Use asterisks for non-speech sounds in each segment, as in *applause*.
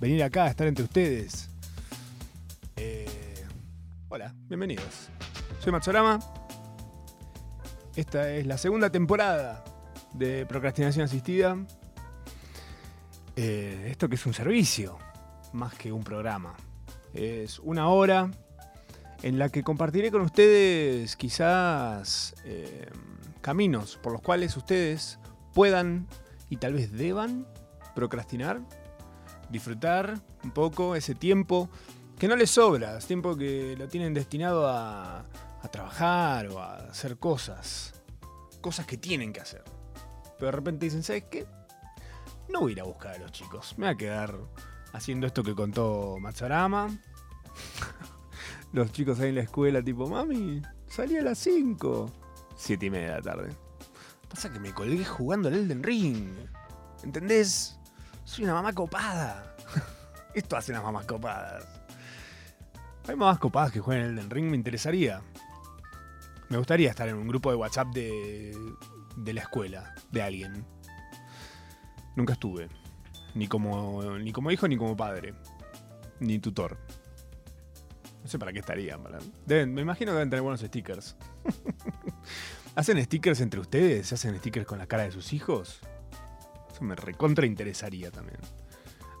Venir acá, estar entre ustedes. Eh, hola, bienvenidos. Soy Matsorama. Esta es la segunda temporada de Procrastinación Asistida. Eh, esto que es un servicio, más que un programa. Es una hora en la que compartiré con ustedes quizás eh, caminos por los cuales ustedes puedan y tal vez deban procrastinar, disfrutar un poco ese tiempo que no les sobra, es tiempo que lo tienen destinado a, trabajar o a hacer cosas, cosas que tienen que hacer. Pero de repente dicen, ¿sabes qué? No voy a ir a buscar a los chicos, me voy a quedar haciendo esto que contó Matsurama. *laughs* los chicos ahí en la escuela, tipo, mami, salí a las 5. 7 y media de la tarde. Pasa que me colgué jugando al Elden Ring. ¿Entendés? Soy una mamá copada. *laughs* Esto hace las mamás copadas. Hay mamás copadas que juegan Elden Ring, me interesaría. Me gustaría estar en un grupo de WhatsApp de, de la escuela, de alguien. Nunca estuve. Ni como, ni como hijo ni como padre. Ni tutor. No sé para qué estarían. me imagino que deben tener buenos stickers. *laughs* ¿Hacen stickers entre ustedes? ¿Hacen stickers con la cara de sus hijos? Me recontra interesaría también.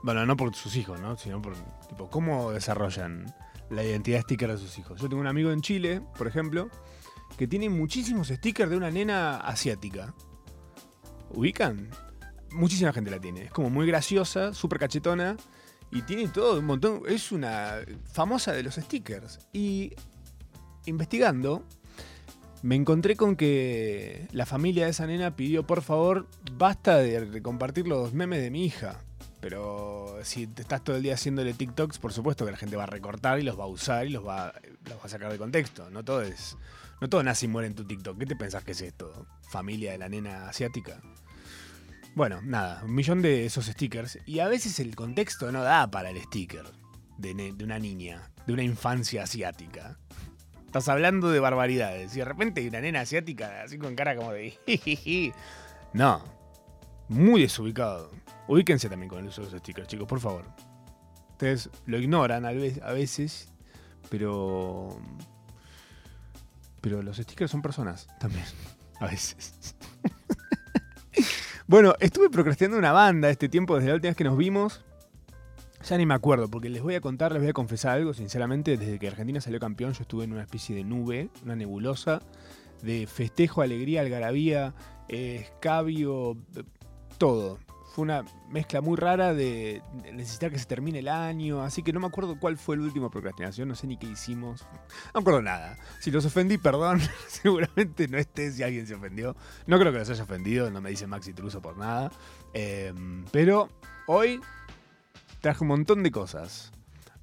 Bueno, no por sus hijos, ¿no? Sino por, tipo, cómo desarrollan la identidad sticker de sus hijos. Yo tengo un amigo en Chile, por ejemplo, que tiene muchísimos stickers de una nena asiática. ¿Ubican? Muchísima gente la tiene. Es como muy graciosa, súper cachetona. Y tiene todo un montón. Es una famosa de los stickers. Y investigando, me encontré con que la familia de esa nena pidió, por favor, basta de compartir los memes de mi hija. Pero si te estás todo el día haciéndole TikToks, por supuesto que la gente va a recortar y los va a usar y los va, los a sacar de contexto. No todo es. No todo nace y muere en tu TikTok. ¿Qué te pensás que es esto? ¿Familia de la nena asiática? Bueno, nada, un millón de esos stickers. Y a veces el contexto no da para el sticker de una niña, de una infancia asiática. Estás hablando de barbaridades. Y de repente hay una nena asiática así con cara como de... no. Muy desubicado. Ubíquense también con el uso de los stickers, chicos, por favor. Ustedes lo ignoran a veces, pero... Pero los stickers son personas también. A veces. *laughs* bueno, estuve procrastinando una banda este tiempo desde la última vez que nos vimos. Ya ni me acuerdo, porque les voy a contar, les voy a confesar algo, sinceramente, desde que Argentina salió campeón yo estuve en una especie de nube, una nebulosa, de festejo, alegría, algarabía, escabio, todo. Fue una mezcla muy rara de necesitar que se termine el año, así que no me acuerdo cuál fue el último procrastinación, no sé ni qué hicimos. No me acuerdo nada. Si los ofendí, perdón, *laughs* seguramente no esté si alguien se ofendió. No creo que los haya ofendido, no me dice Maxi Truso por nada. Em, pero hoy traje un montón de cosas.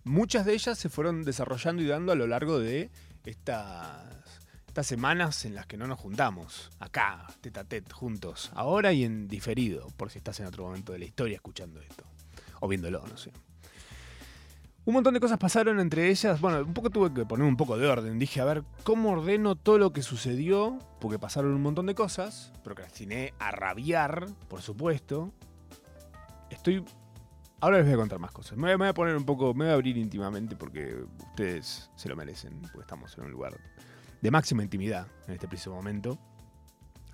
Muchas de ellas se fueron desarrollando y dando a lo largo de estas, estas semanas en las que no nos juntamos, acá, tete a tete, juntos, ahora y en diferido, por si estás en otro momento de la historia escuchando esto, o viéndolo, no sé. Un montón de cosas pasaron entre ellas. Bueno, un poco tuve que poner un poco de orden. Dije, a ver, ¿cómo ordeno todo lo que sucedió? Porque pasaron un montón de cosas. Procrastiné a rabiar, por supuesto. Estoy Ahora les voy a contar más cosas. Me voy, a poner un poco, me voy a abrir íntimamente porque ustedes se lo merecen, porque estamos en un lugar de máxima intimidad en este preciso momento.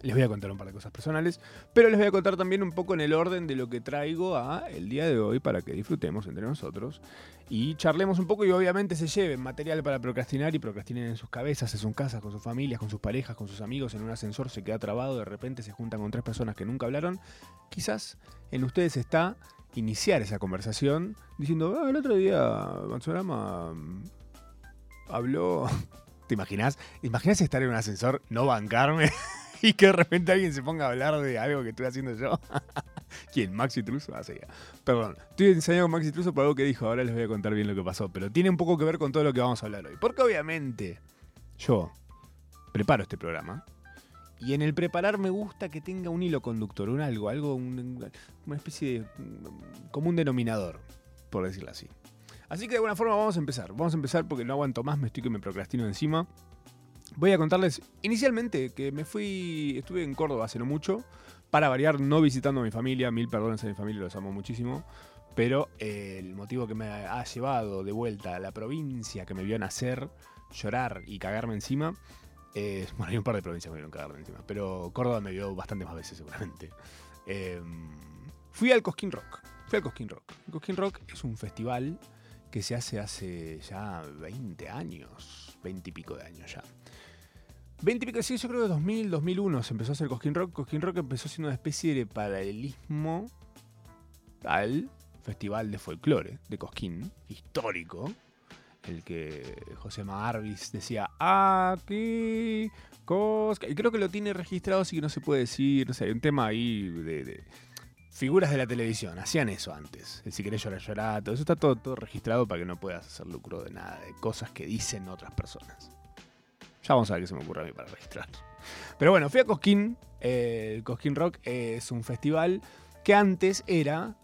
Les voy a contar un par de cosas personales, pero les voy a contar también un poco en el orden de lo que traigo a el día de hoy para que disfrutemos entre nosotros y charlemos un poco y obviamente se lleven material para procrastinar y procrastinen en sus cabezas, en sus casas, con sus familias, con sus parejas, con sus amigos, en un ascensor se queda trabado, de repente se juntan con tres personas que nunca hablaron. Quizás en ustedes está iniciar esa conversación diciendo, ah, el otro día Matsurama mm, habló... *laughs* ¿Te imaginas? ¿Imaginas estar en un ascensor, no bancarme *laughs* y que de repente alguien se ponga a hablar de algo que estoy haciendo yo? *laughs* ¿Quién? ¿Maxi Truso? Ah. Perdón, estoy enseñando con Maxi Truso por algo que dijo, ahora les voy a contar bien lo que pasó, pero tiene un poco que ver con todo lo que vamos a hablar hoy. Porque obviamente yo preparo este programa y en el preparar me gusta que tenga un hilo conductor, un algo, algo, una especie de común denominador, por decirlo así. Así que de alguna forma vamos a empezar. Vamos a empezar porque no aguanto más, me estoy que me procrastino encima. Voy a contarles inicialmente que me fui, estuve en Córdoba hace no mucho, Para variar, no visitando a mi familia, mil perdones a mi familia, los amo muchísimo. Pero eh, el motivo que me ha llevado de vuelta a la provincia que me vio nacer, llorar y cagarme encima. Eh, *laughs* bueno, hay un par de provincias que me vieron cagarme encima, pero Córdoba me vio bastante más veces seguramente. Em, fui al Cosquín Rock. Fui al Cosquín Rock. El Cosquín Rock es un festival que se hace hace ya 20 años, 20 y pico de años ya. 20 y pico, sí, yo creo que 2000, 2001 se empezó a hacer Cosquín Rock. Cosquín Rock empezó siendo una especie de paralelismo al Festival de Folclore de Cosquín, histórico, el que José Marvis decía, aquí, Cosca. Y creo que lo tiene registrado, así que no se puede decir, no sé, hay un tema ahí de, figuras de la televisión, hacían eso antes. El si querés llorar, llorar, todo eso está todo, todo registrado para que no puedas hacer lucro de nada, de cosas que dicen otras personas. Ya vamos a ver qué se me ocurre a mí para registrar. Pero bueno, fui a Cosquín. Eh, el Cosquín Rock es un festival que antes era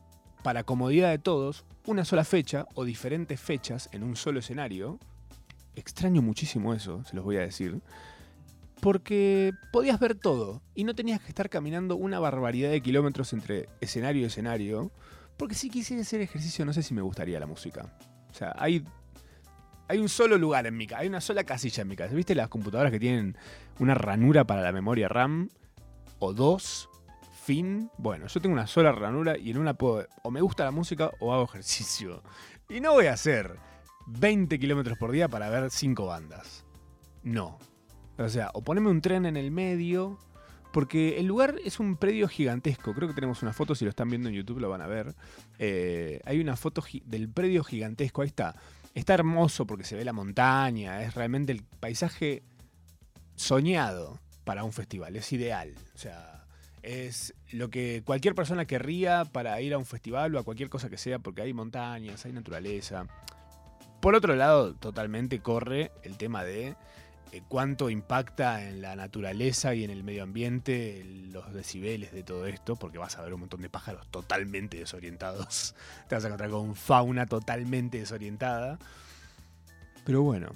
para comodidad de todos, una sola fecha o diferentes fechas en un solo escenario. Extraño muchísimo eso, se los voy a decir. Porque podías ver todo y no tenías que estar caminando una barbaridad de kilómetros entre escenario y escenario. Porque si quisiera hacer ejercicio, no sé si me gustaría la música. O sea, hay, hay un solo lugar en mi casa, hay una sola casilla en mi casa. ¿Viste las computadoras que tienen una ranura para la memoria RAM? O dos, fin, bueno, yo tengo una sola ranura y en una puedo, o me gusta la música o hago ejercicio. Y no voy a hacer 20 kilómetros por día para ver 5 bandas. No. O sea, o ponerme un tren en el medio, porque el lugar es un predio gigantesco. Creo que tenemos una foto, si lo están viendo en YouTube lo van a ver. Eh, hay una foto del predio gigantesco, ahí está. Está hermoso porque se ve la montaña, es realmente el paisaje soñado para un festival, es ideal. O sea, es lo que cualquier persona querría para ir a un festival o a cualquier cosa que sea, porque hay montañas, hay naturaleza. Por otro lado, totalmente corre el tema de eh, cuánto impacta en la naturaleza y en el medio ambiente los decibeles de todo esto, porque vas a ver un montón de pájaros totalmente desorientados. *laughs* Te vas a encontrar con fauna totalmente desorientada. Pero bueno,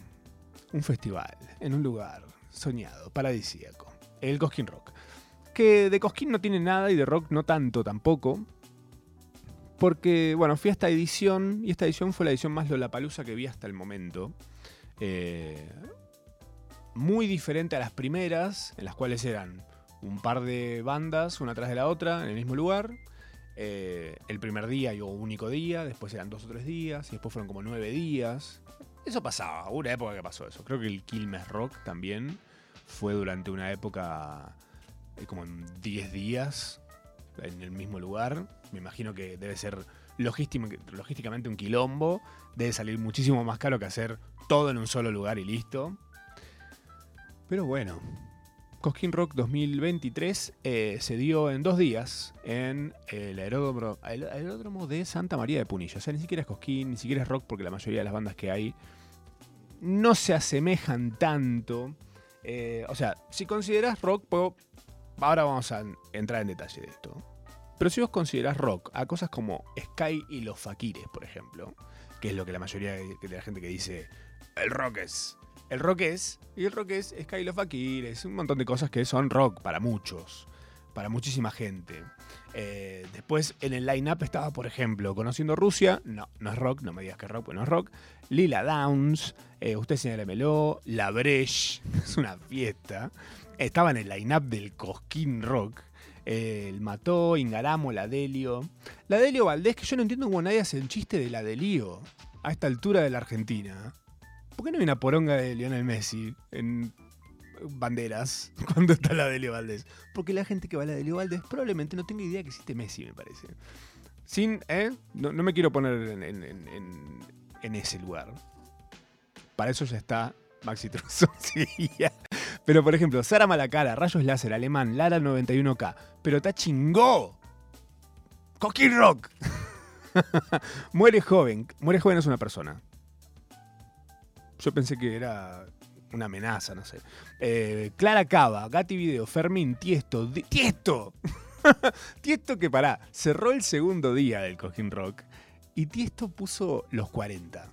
un festival en un lugar soñado, paradisíaco. El Cosquín Rock que de Cosquín no tiene nada y de rock no tanto tampoco. Porque, bueno, fui a esta edición y esta edición fue la edición más Lollapalooza que vi hasta el momento. Eh, muy diferente a las primeras, en las cuales eran un par de bandas, una tras de la otra, en el mismo lugar. Eh, el primer día y único día, después eran dos o tres días, y después fueron como nueve días. Eso pasaba, una época que pasó eso. Creo que el Quilmes Rock también fue durante una época como en 10 días en el mismo lugar. Me imagino que debe ser logísticamente un quilombo. Debe salir muchísimo más caro que hacer todo en un solo lugar y listo. Pero bueno, Cosquín Rock 2023 eh, se dio en dos días en el aeródromo, el aeródromo de Santa María de Punilla. O sea, ni siquiera es Cosquín, ni siquiera es rock, porque la mayoría de las bandas que hay no se asemejan tanto. Eh, o sea, si consideras rock, puedo ahora vamos a entrar en detalle de esto. Pero si vos considerás rock a cosas como Sky y los Fakires, por ejemplo, que es lo que la mayoría de la gente que dice el rock es. El rock es, y el rock es Sky y los Fakires, un montón de cosas que son rock para muchos, para muchísima gente. Eh, después en el line-up estaba, por ejemplo, Conociendo Rusia, no, no es rock, no me digas que es rock, pues no es rock. Lila Downs, eh, Usted señálemelo, La Breche, *laughs* es una fiesta estaba en el line-up del Cosquín Rock. el Mató, Ingaramo, La Delio. La Delio Valdés, que yo no entiendo cómo nadie hace el chiste de La Delio a esta altura de la Argentina. ¿Por qué no hay una poronga de Lionel Messi en banderas *laughs* cuando está la Delio Valdés? Porque la gente que va a la Delio Valdés probablemente no tenga idea que existe Messi, me parece. Sin, ¿eh? No, me quiero poner en, ese lugar. Para eso ya está Maxi *laughs* ya. Pero por ejemplo, Sara Malacara, Rayos Láser, Alemán, Lara 91K. Pero está chingó. Coquín Rock. *laughs* muere joven. Muere joven es una persona. Yo pensé que era una amenaza, no sé. Eh, Clara Cava, Gati Video, Fermín, Tiesto. ¡Tiesto! *laughs* Tiesto que pará, cerró el segundo día del Coquín Rock y Tiesto puso los 40.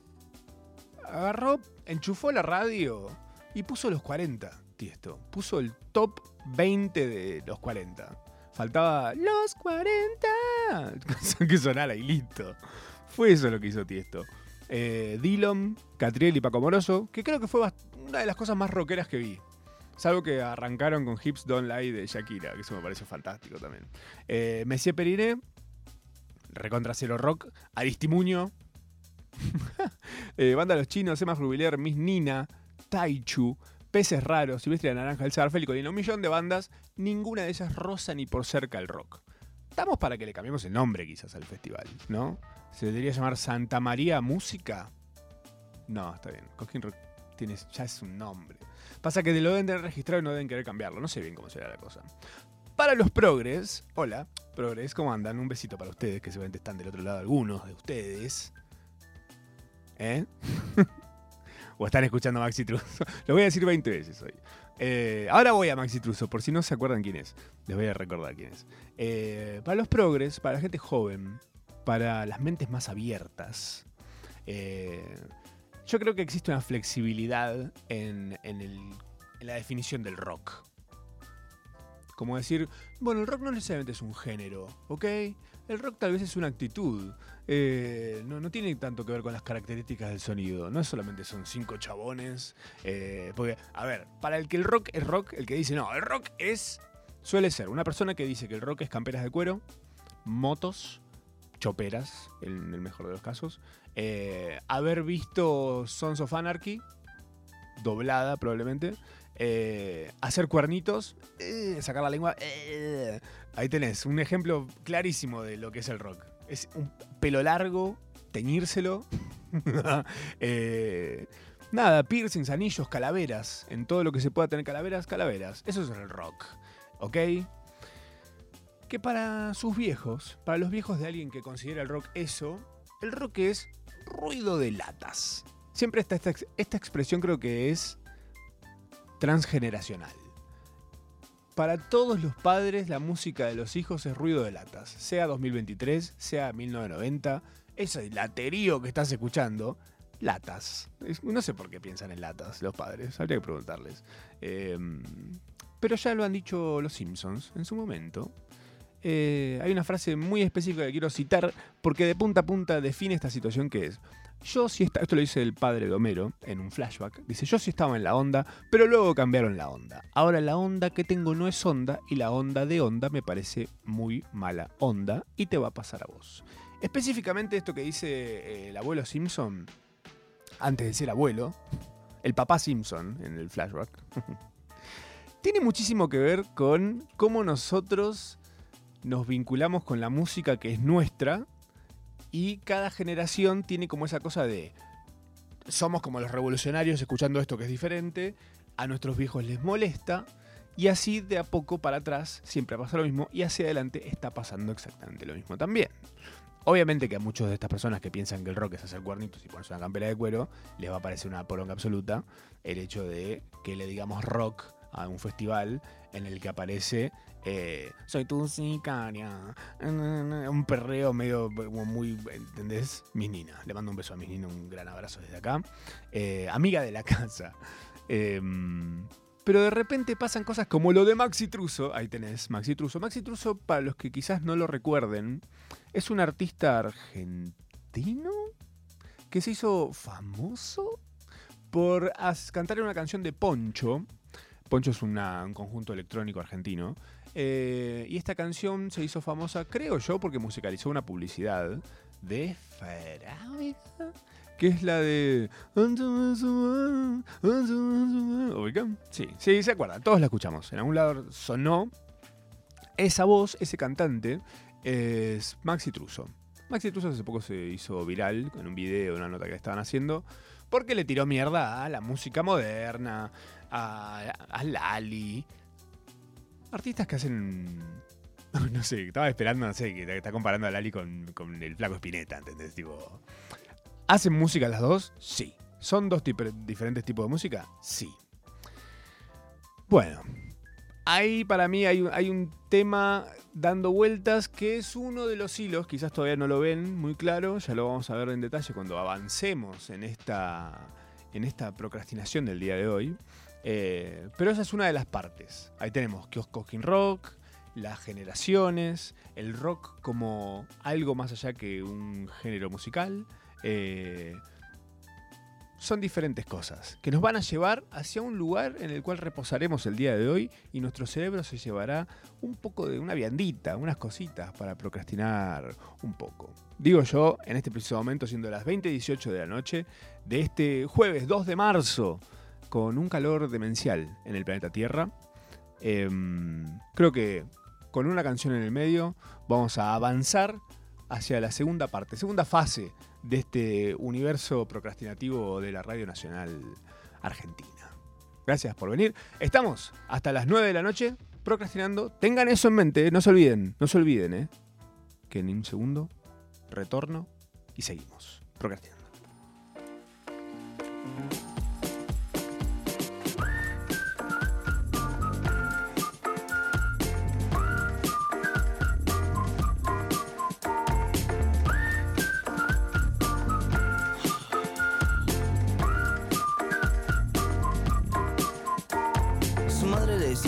Agarró, enchufó la radio y puso los 40 esto. Puso el top 20 de los 40. Faltaba los 40. *laughs* que sonara y listo. Fue eso lo que hizo Tiesto. Eh, Dillon, Catriel y Paco Moroso, que creo que fue una de las cosas más rockeras que vi. Salvo que arrancaron con Hips Don't Lie de Shakira, que eso me parece fantástico también. Eh, Messier Periné, Recontra Cero Rock, Aristimuño, *laughs* eh, Banda Los Chinos, Emma Rubiler, Miss Nina, Taichu, Peces Raros, Silvestre de Naranja, El Zarfel y un millón de bandas, ninguna de ellas rosa ni por cerca el rock. Estamos para que le cambiemos el nombre quizás al festival, ¿no? ¿Se debería llamar Santa María Música? No, está bien. Cosquín Rock ya es un nombre. Pasa que lo deben tener registrado y no deben querer cambiarlo. No sé bien cómo será la cosa. Para los progres, hola, progres, ¿cómo andan? Un besito para ustedes, que seguramente están del otro lado algunos de ustedes. ¿Eh? *laughs* o están escuchando a Maxi Truso. *laughs* Lo voy a decir 20 veces hoy. Eh, ahora voy a Maxi Truso, por si no se acuerdan quién es. Les voy a recordar quién es. Eh, para los progres, para la gente joven, para las mentes más abiertas, eh, yo creo que existe una flexibilidad en, la definición del rock. Como decir, bueno, el rock no necesariamente es un género, ¿ok? El rock tal vez es una actitud. Eh, no, tiene tanto que ver con las características del sonido. No solamente son cinco chabones. Eh, porque, a ver, para el que el rock es rock, el que dice, no, el rock es. Suele ser una persona que dice que el rock es camperas de cuero, motos, choperas, en el mejor de los casos, eh, haber visto Sons of Anarchy, doblada probablemente, eh, hacer cuernitos, eh, sacar la lengua. ahí tenés un ejemplo clarísimo de lo que es el rock. Es un pelo largo, teñírselo. *laughs* nada, piercings, anillos, calaveras. En todo lo que se pueda tener calaveras, calaveras. Eso es el rock. ¿Ok? que para sus viejos, para los viejos de alguien que considera el rock eso, el rock es ruido de latas. Siempre está esta, esta expresión creo que es transgeneracional. Para todos los padres la música de los hijos es ruido de latas, sea 2023, sea 1990, ese laterío que estás escuchando, latas. No sé por qué piensan en latas los padres, habría que preguntarles. Em, pero ya lo han dicho los Simpsons en su momento. Eh, hay una frase muy específica que quiero citar porque de punta a punta define esta situación que es. Yo sí estaba, esto lo dice el padre de Homero en un flashback, dice, yo sí estaba en la onda, pero luego cambiaron la onda. Ahora la onda que tengo no es onda y la onda de onda me parece muy mala onda y te va a pasar a vos. Específicamente esto que dice eh, el abuelo Simpson, antes de ser abuelo, el papá Simpson en el flashback, *laughs* tiene muchísimo que ver con cómo nosotros nos vinculamos con la música que es nuestra y cada generación tiene como esa cosa de somos como los revolucionarios escuchando esto que es diferente, a nuestros viejos les molesta y así de a poco para atrás siempre pasa lo mismo y hacia adelante está pasando exactamente lo mismo también. Obviamente que a muchos de estas personas que piensan que el rock es hacer cuernitos y ponerse una campera de cuero, les va a parecer una poronga absoluta el hecho de que le digamos rock a un festival en el que aparece eh, soy tu sicaria. Un perreo medio muy, ¿entendés? Mis Nina. Le mando un beso a mis Nina, un gran abrazo desde acá. Eh, amiga de la casa. Em, pero de repente pasan cosas como lo de Maxi Truso. Ahí tenés, Maxi Truso. Maxi Truso, para los que quizás no lo recuerden, es un artista argentino que se hizo famoso por cantar una canción de Poncho. Poncho es un conjunto electrónico argentino eh, y esta canción se hizo famosa, creo yo, porque musicalizó una publicidad de Farabica, que es la de... Sí, sí, se acuerdan, todos la escuchamos. En algún lado sonó. Esa voz, ese cantante, es Maxi Truso. Maxi Truso hace poco se hizo viral con un video, una nota que estaban haciendo, porque le tiró mierda a la música moderna, a, a Lali, artistas que hacen. *laughs* No sé, estaba esperando, no sé, que está comparando a Lali con, el flaco Spinetta, ¿entendés? Tipo. ¿Hacen música las dos? Sí. ¿Son dos diferentes tipos de música? Sí. Bueno, ahí para mí hay, hay, un tema dando vueltas que es uno de los hilos, quizás todavía no lo ven muy claro, ya lo vamos a ver en detalle cuando avancemos en esta, en esta procrastinación del día de hoy. Eh, pero esa es una de las partes. Ahí tenemos Kiosco King Rock, las generaciones, el rock como algo más allá que un género musical. Eh, son diferentes cosas que nos van a llevar hacia un lugar en el cual reposaremos el día de hoy y nuestro cerebro se llevará un poco de una viandita, unas cositas para procrastinar un poco. Digo yo, en este preciso momento, siendo las 20.18 de la noche de este jueves 2 de marzo, con un calor demencial en el planeta Tierra, em, creo que con una canción en el medio vamos a avanzar hacia la segunda parte, segunda fase de este universo procrastinativo de la Radio Nacional Argentina. Gracias por venir. Estamos hasta las 9 de la noche procrastinando. Tengan eso en mente, ¿eh? no se olviden, no se olviden, ¿eh? que en un segundo retorno y seguimos procrastinando. Cheers.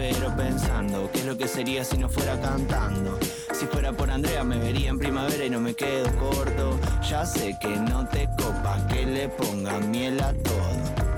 Desespero pensando qué es lo que sería si no fuera cantando. Si fuera por Andrea me vería en primavera y no me quedo corto. Ya sé que no te copa que le ponga miel a todo.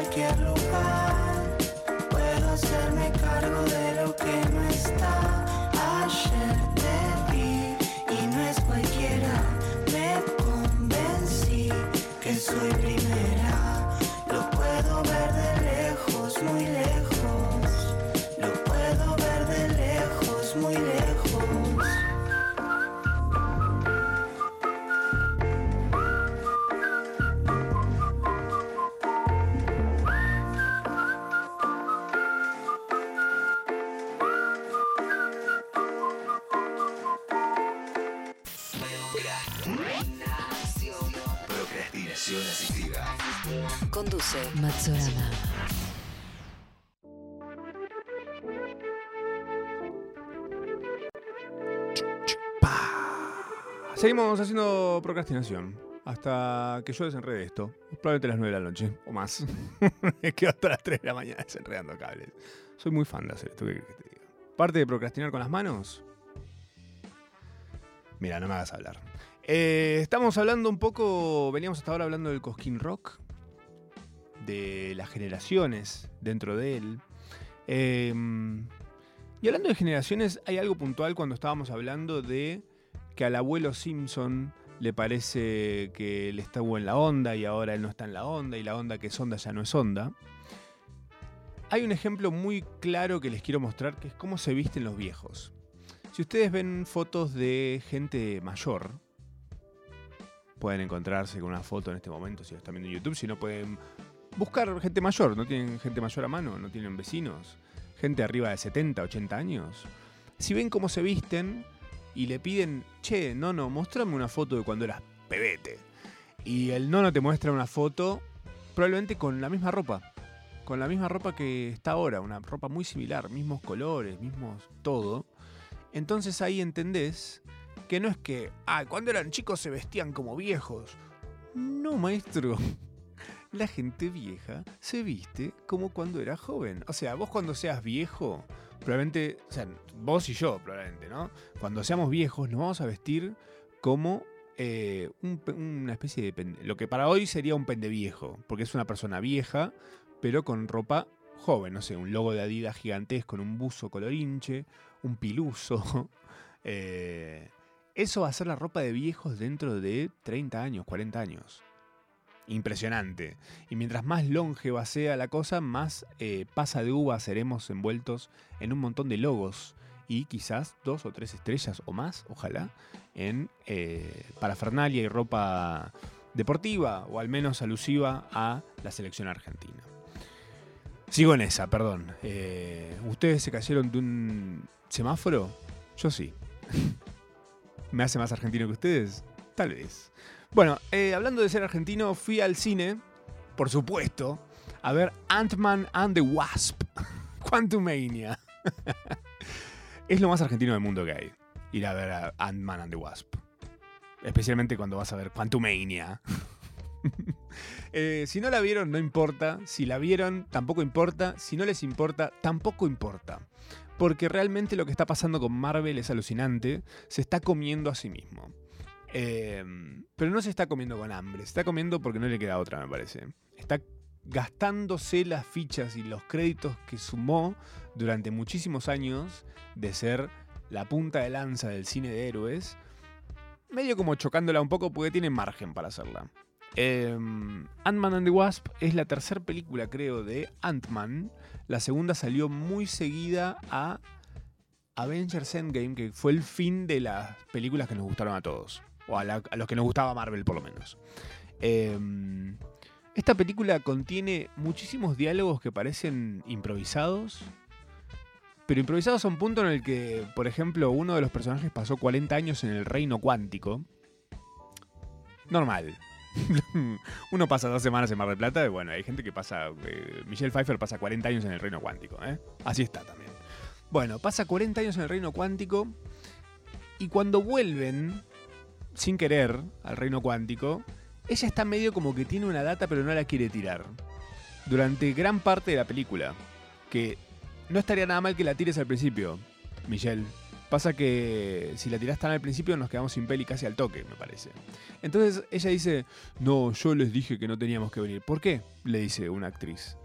Cualquier lugar. Puedo hacerme cargo de lo que no está. Seguimos haciendo procrastinación hasta que yo desenrede esto. Probablemente a las 9 de la noche o más. *laughs* *laughs* Me quedo hasta las 3 de la mañana desenredando cables. Soy muy fan de hacer esto. ¿qué querés que te diga? Parte de procrastinar con las manos. Mira, no me hagas hablar. Eh, estamos hablando un poco, veníamos hasta ahora hablando del Cosquín Rock, de las generaciones dentro de él. Eh, y hablando de generaciones, hay algo puntual cuando estábamos hablando de que al abuelo Simpson le parece que él estuvo en la onda y ahora él no está en la onda y la onda que es onda ya no es onda. Hay un ejemplo muy claro que les quiero mostrar que es cómo se visten los viejos. Si ustedes ven fotos de gente mayor, pueden encontrarse con una foto en este momento si lo están viendo en YouTube, si no pueden buscar gente mayor, no tienen gente mayor a mano, no tienen vecinos, gente arriba de 70, 80 años. Si ven cómo se visten y le piden, che, no, no, mostrame una foto de cuando eras pebete. Y el nono te muestra una foto probablemente con la misma ropa. Con la misma ropa que está ahora, una ropa muy similar, mismos colores, mismos todo. Entonces ahí entendés que no es que, ah, cuando eran chicos se vestían como viejos. No, maestro. La gente vieja se viste como cuando era joven. O sea, vos cuando seas viejo, probablemente, o sea, vos y yo probablemente, ¿no? Cuando seamos viejos nos vamos a vestir como eh, un- una especie de... pende- Lo que para hoy sería un pendeviejo, porque es una persona vieja, pero con ropa joven, no sé, un logo de Adidas gigantesco, con un buzo colorinche, un piluso. *laughs* eh, eso va a ser la ropa de viejos dentro de 30 años, 40 años. Impresionante. Y mientras más longeva sea la cosa, más eh, pasa de uva seremos envueltos en un montón de logos y quizás dos o tres estrellas o más, ojalá, en eh, parafernalia y ropa deportiva o al menos alusiva a la selección argentina. Sigo en esa, perdón. Eh, ¿Ustedes se cayeron de un semáforo? Yo sí. *laughs* ¿Me hace más argentino que ustedes? Tal vez. Bueno, eh, hablando de ser argentino, fui al cine, por supuesto, a ver Ant-Man and the Wasp. *laughs* Quantumania. *laughs* es lo más argentino del mundo que hay. Ir a ver Ant-Man and the Wasp. Especialmente cuando vas a ver Quantumania. *laughs* Eh, si no la vieron, no importa. Si la vieron, tampoco importa. Si no les importa, tampoco importa. Porque realmente lo que está pasando con Marvel es alucinante. Se está comiendo a sí mismo. Eh, pero no se está comiendo con hambre. Se está comiendo porque no le queda otra, me parece. Está gastándose las fichas y los créditos que sumó durante muchísimos años de ser la punta de lanza del cine de héroes. Medio como chocándola un poco porque tiene margen para hacerla. Eh, Ant-Man and the Wasp es la tercera película, creo, de Ant-Man. La segunda salió muy seguida a Avengers Endgame, que fue el fin de las películas que nos gustaron a todos. O a, los que nos gustaba Marvel, por lo menos. Eh, esta película contiene muchísimos diálogos que parecen improvisados. Pero improvisados a un punto en el que, por ejemplo, uno de los personajes pasó 40 años en el reino cuántico. Normal. *laughs* Uno pasa dos semanas en Mar del Plata bueno, hay gente que pasa. eh, Michelle Pfeiffer pasa 40 años en el reino cuántico, ¿eh? Así está también. Bueno, pasa 40 años en el reino cuántico y cuando vuelven, sin querer, al reino cuántico, ella está medio como que tiene una data pero no la quiere tirar. Durante gran parte de la película. Que no estaría nada mal que la tires al principio, Michelle. Pasa que si la tirás tan al principio nos quedamos sin peli casi al toque, me parece. Entonces ella dice, no, yo les dije que no teníamos que venir. ¿Por qué? Le dice una actriz.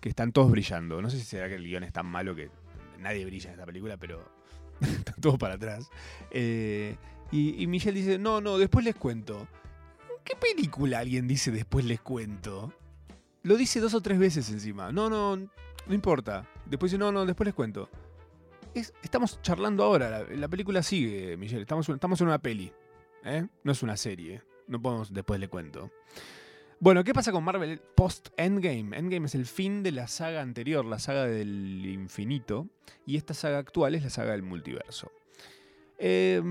Que están todos brillando. No sé si será que el guion es tan malo que nadie brilla en esta película, pero *laughs* están todos para atrás. Eh, y, Michelle dice, no, no, después les cuento. ¿En qué película alguien dice después les cuento? Lo dice dos o tres veces encima. No, no, no importa. Después dice, no, no, después les cuento. Es- estamos charlando ahora, la, la película sigue, Michelle. Estamos, estamos en una peli. ¿eh? No es una serie. No podemos, después le cuento. Bueno, ¿qué pasa con Marvel post-Endgame? Endgame es el fin de la saga anterior, la saga del infinito. Y esta saga actual es la saga del multiverso. Eh,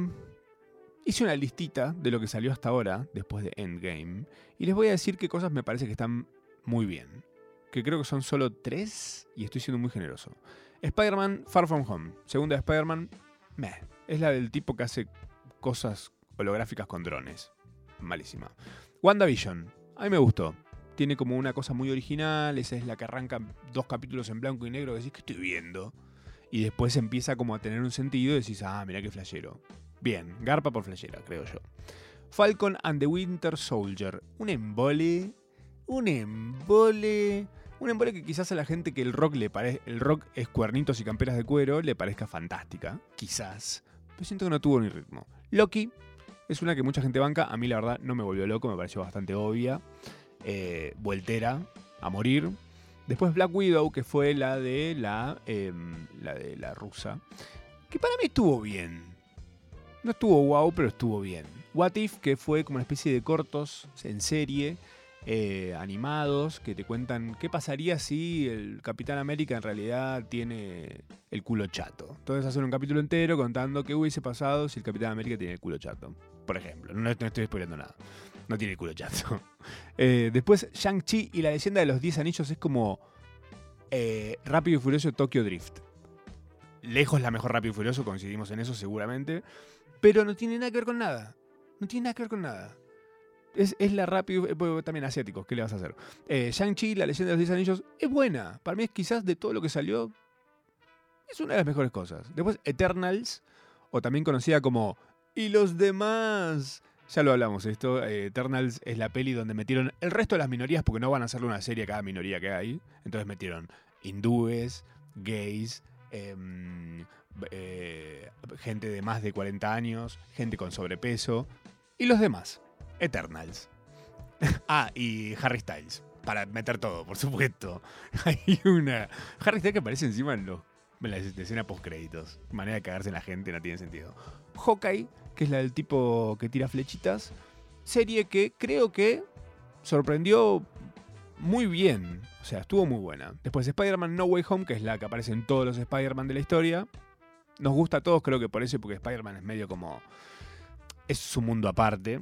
hice una listita de lo que salió hasta ahora, después de Endgame. Y les voy a decir qué cosas me parece que están muy bien. Que creo que son solo tres y estoy siendo muy generoso. Spider-Man Far From Home. Segunda de Spider-Man, meh. Es la del tipo que hace cosas holográficas con drones. Malísima. WandaVision. A mí me gustó. Tiene como una cosa muy original. Esa es la que arranca dos capítulos en blanco y negro. Decís que estoy viendo. Y después empieza como a tener un sentido. Y decís, ah, mira qué flashero. Bien, garpa por flashera, creo yo. Falcon and the Winter Soldier. Un embole. Un embole. Un embole que quizás a la gente que el rock le pare- el rock es cuernitos y camperas de cuero le parezca fantástica. Quizás. pero siento que no tuvo ni ritmo. Loki es una que mucha gente banca, a mí la verdad no me volvió loco, me pareció bastante obvia. Eh, voltera a morir. Después Black Widow, que fue la de la, em, la de la rusa, que para mí estuvo bien. No estuvo wow, pero estuvo bien. What If, que fue como una especie de cortos en serie, eh, animados, que te cuentan qué pasaría si el Capitán América en realidad tiene el culo chato. Entonces hacen un capítulo entero contando qué hubiese pasado si el Capitán América tiene el culo chato. Por ejemplo, no, estoy spoilando nada. No tiene el culo chato. *laughs* Eh, después, Shang-Chi y la leyenda de los 10 anillos es como eh, Rápido y Furioso Tokyo Drift. Lejos la mejor Rápido y Furioso, coincidimos en eso seguramente. Pero no tiene nada que ver con nada. No tiene nada que ver con nada. Es, la rápido, eh, también asiáticos, ¿qué le vas a hacer? Eh, Shang-Chi, la leyenda de los 10 anillos, es buena. Para mí es quizás de todo lo que salió, es una de las mejores cosas. Después, Eternals, o también conocida como Y los demás. Ya lo hablamos, esto. Eh, Eternals es la peli donde metieron el resto de las minorías, porque no van a hacerle una serie a cada minoría que hay. Entonces metieron hindúes, gays, em, gente de más de 40 años, gente con sobrepeso y los demás. Eternals. *laughs* ah, y Harry Styles. Para meter todo, por supuesto. *laughs* Hay una. Harry Styles que aparece encima en, los, en la escena post-créditos. Manera de cagarse en la gente, no tiene sentido. Hawkeye, que es la del tipo que tira flechitas. Serie que creo que sorprendió muy bien. O sea, estuvo muy buena. Después Spider-Man No Way Home, que es la que aparece en todos los Spider-Man de la historia. Nos gusta a todos, creo que por eso, porque Spider-Man es medio como. Es su mundo aparte.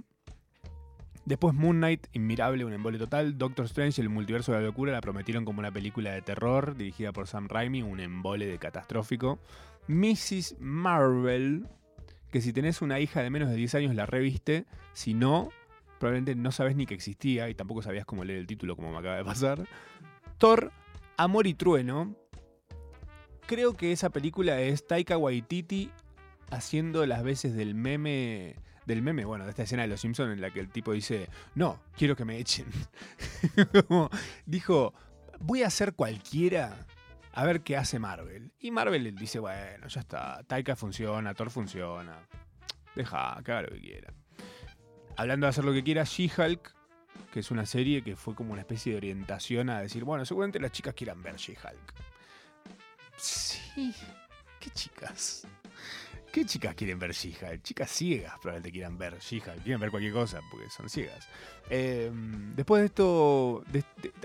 Después Moon Knight, Inmirable, un embole total. Doctor Strange, el multiverso de la locura, la prometieron como una película de terror dirigida por Sam Raimi, un embole de catastrófico. Mrs. Marvel, que si tenés una hija de menos de 10 años la reviste, si no, probablemente no sabes ni que existía y tampoco sabías cómo leer el título como me acaba de pasar. Thor, Amor y Trueno. Creo que esa película es Taika Waititi haciendo las veces del meme del meme, bueno, de esta escena de Los Simpsons en la que el tipo dice, no, quiero que me echen. *laughs* dijo, voy a hacer cualquiera a ver qué hace Marvel. Y Marvel dice, bueno, ya está, Taika funciona, Thor funciona, deja, que haga lo que quiera. Hablando de hacer lo que quiera, She-Hulk, que es una serie que fue como una especie de orientación a decir, bueno, seguramente las chicas quieran ver She-Hulk. Sí, ¿qué chicas? ¿Qué chicas quieren ver She-Hulk? Chicas ciegas probablemente quieran ver She-Hulk, quieren ver cualquier cosa porque son ciegas. Em, después de esto,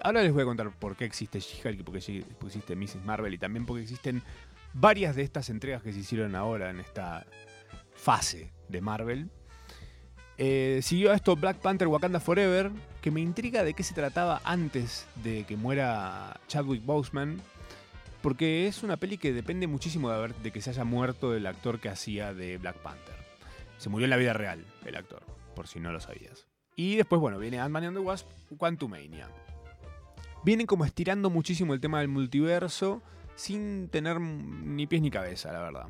ahora les voy a contar por qué existe She-Hulk y por qué existe Mrs. Marvel y también porque existen varias de estas entregas que se hicieron ahora en esta fase de Marvel. Eh, siguió a esto Black Panther Wakanda Forever, que me intriga de qué se trataba antes de que muera Chadwick Boseman porque es una peli que depende muchísimo de, que se haya muerto el actor que hacía de Black Panther. Se murió en la vida real el actor, por si no lo sabías. Y después, bueno, viene Ant-Man and the Wasp, Quantumania. Vienen como estirando muchísimo el tema del multiverso sin tener ni pies ni cabeza, la verdad.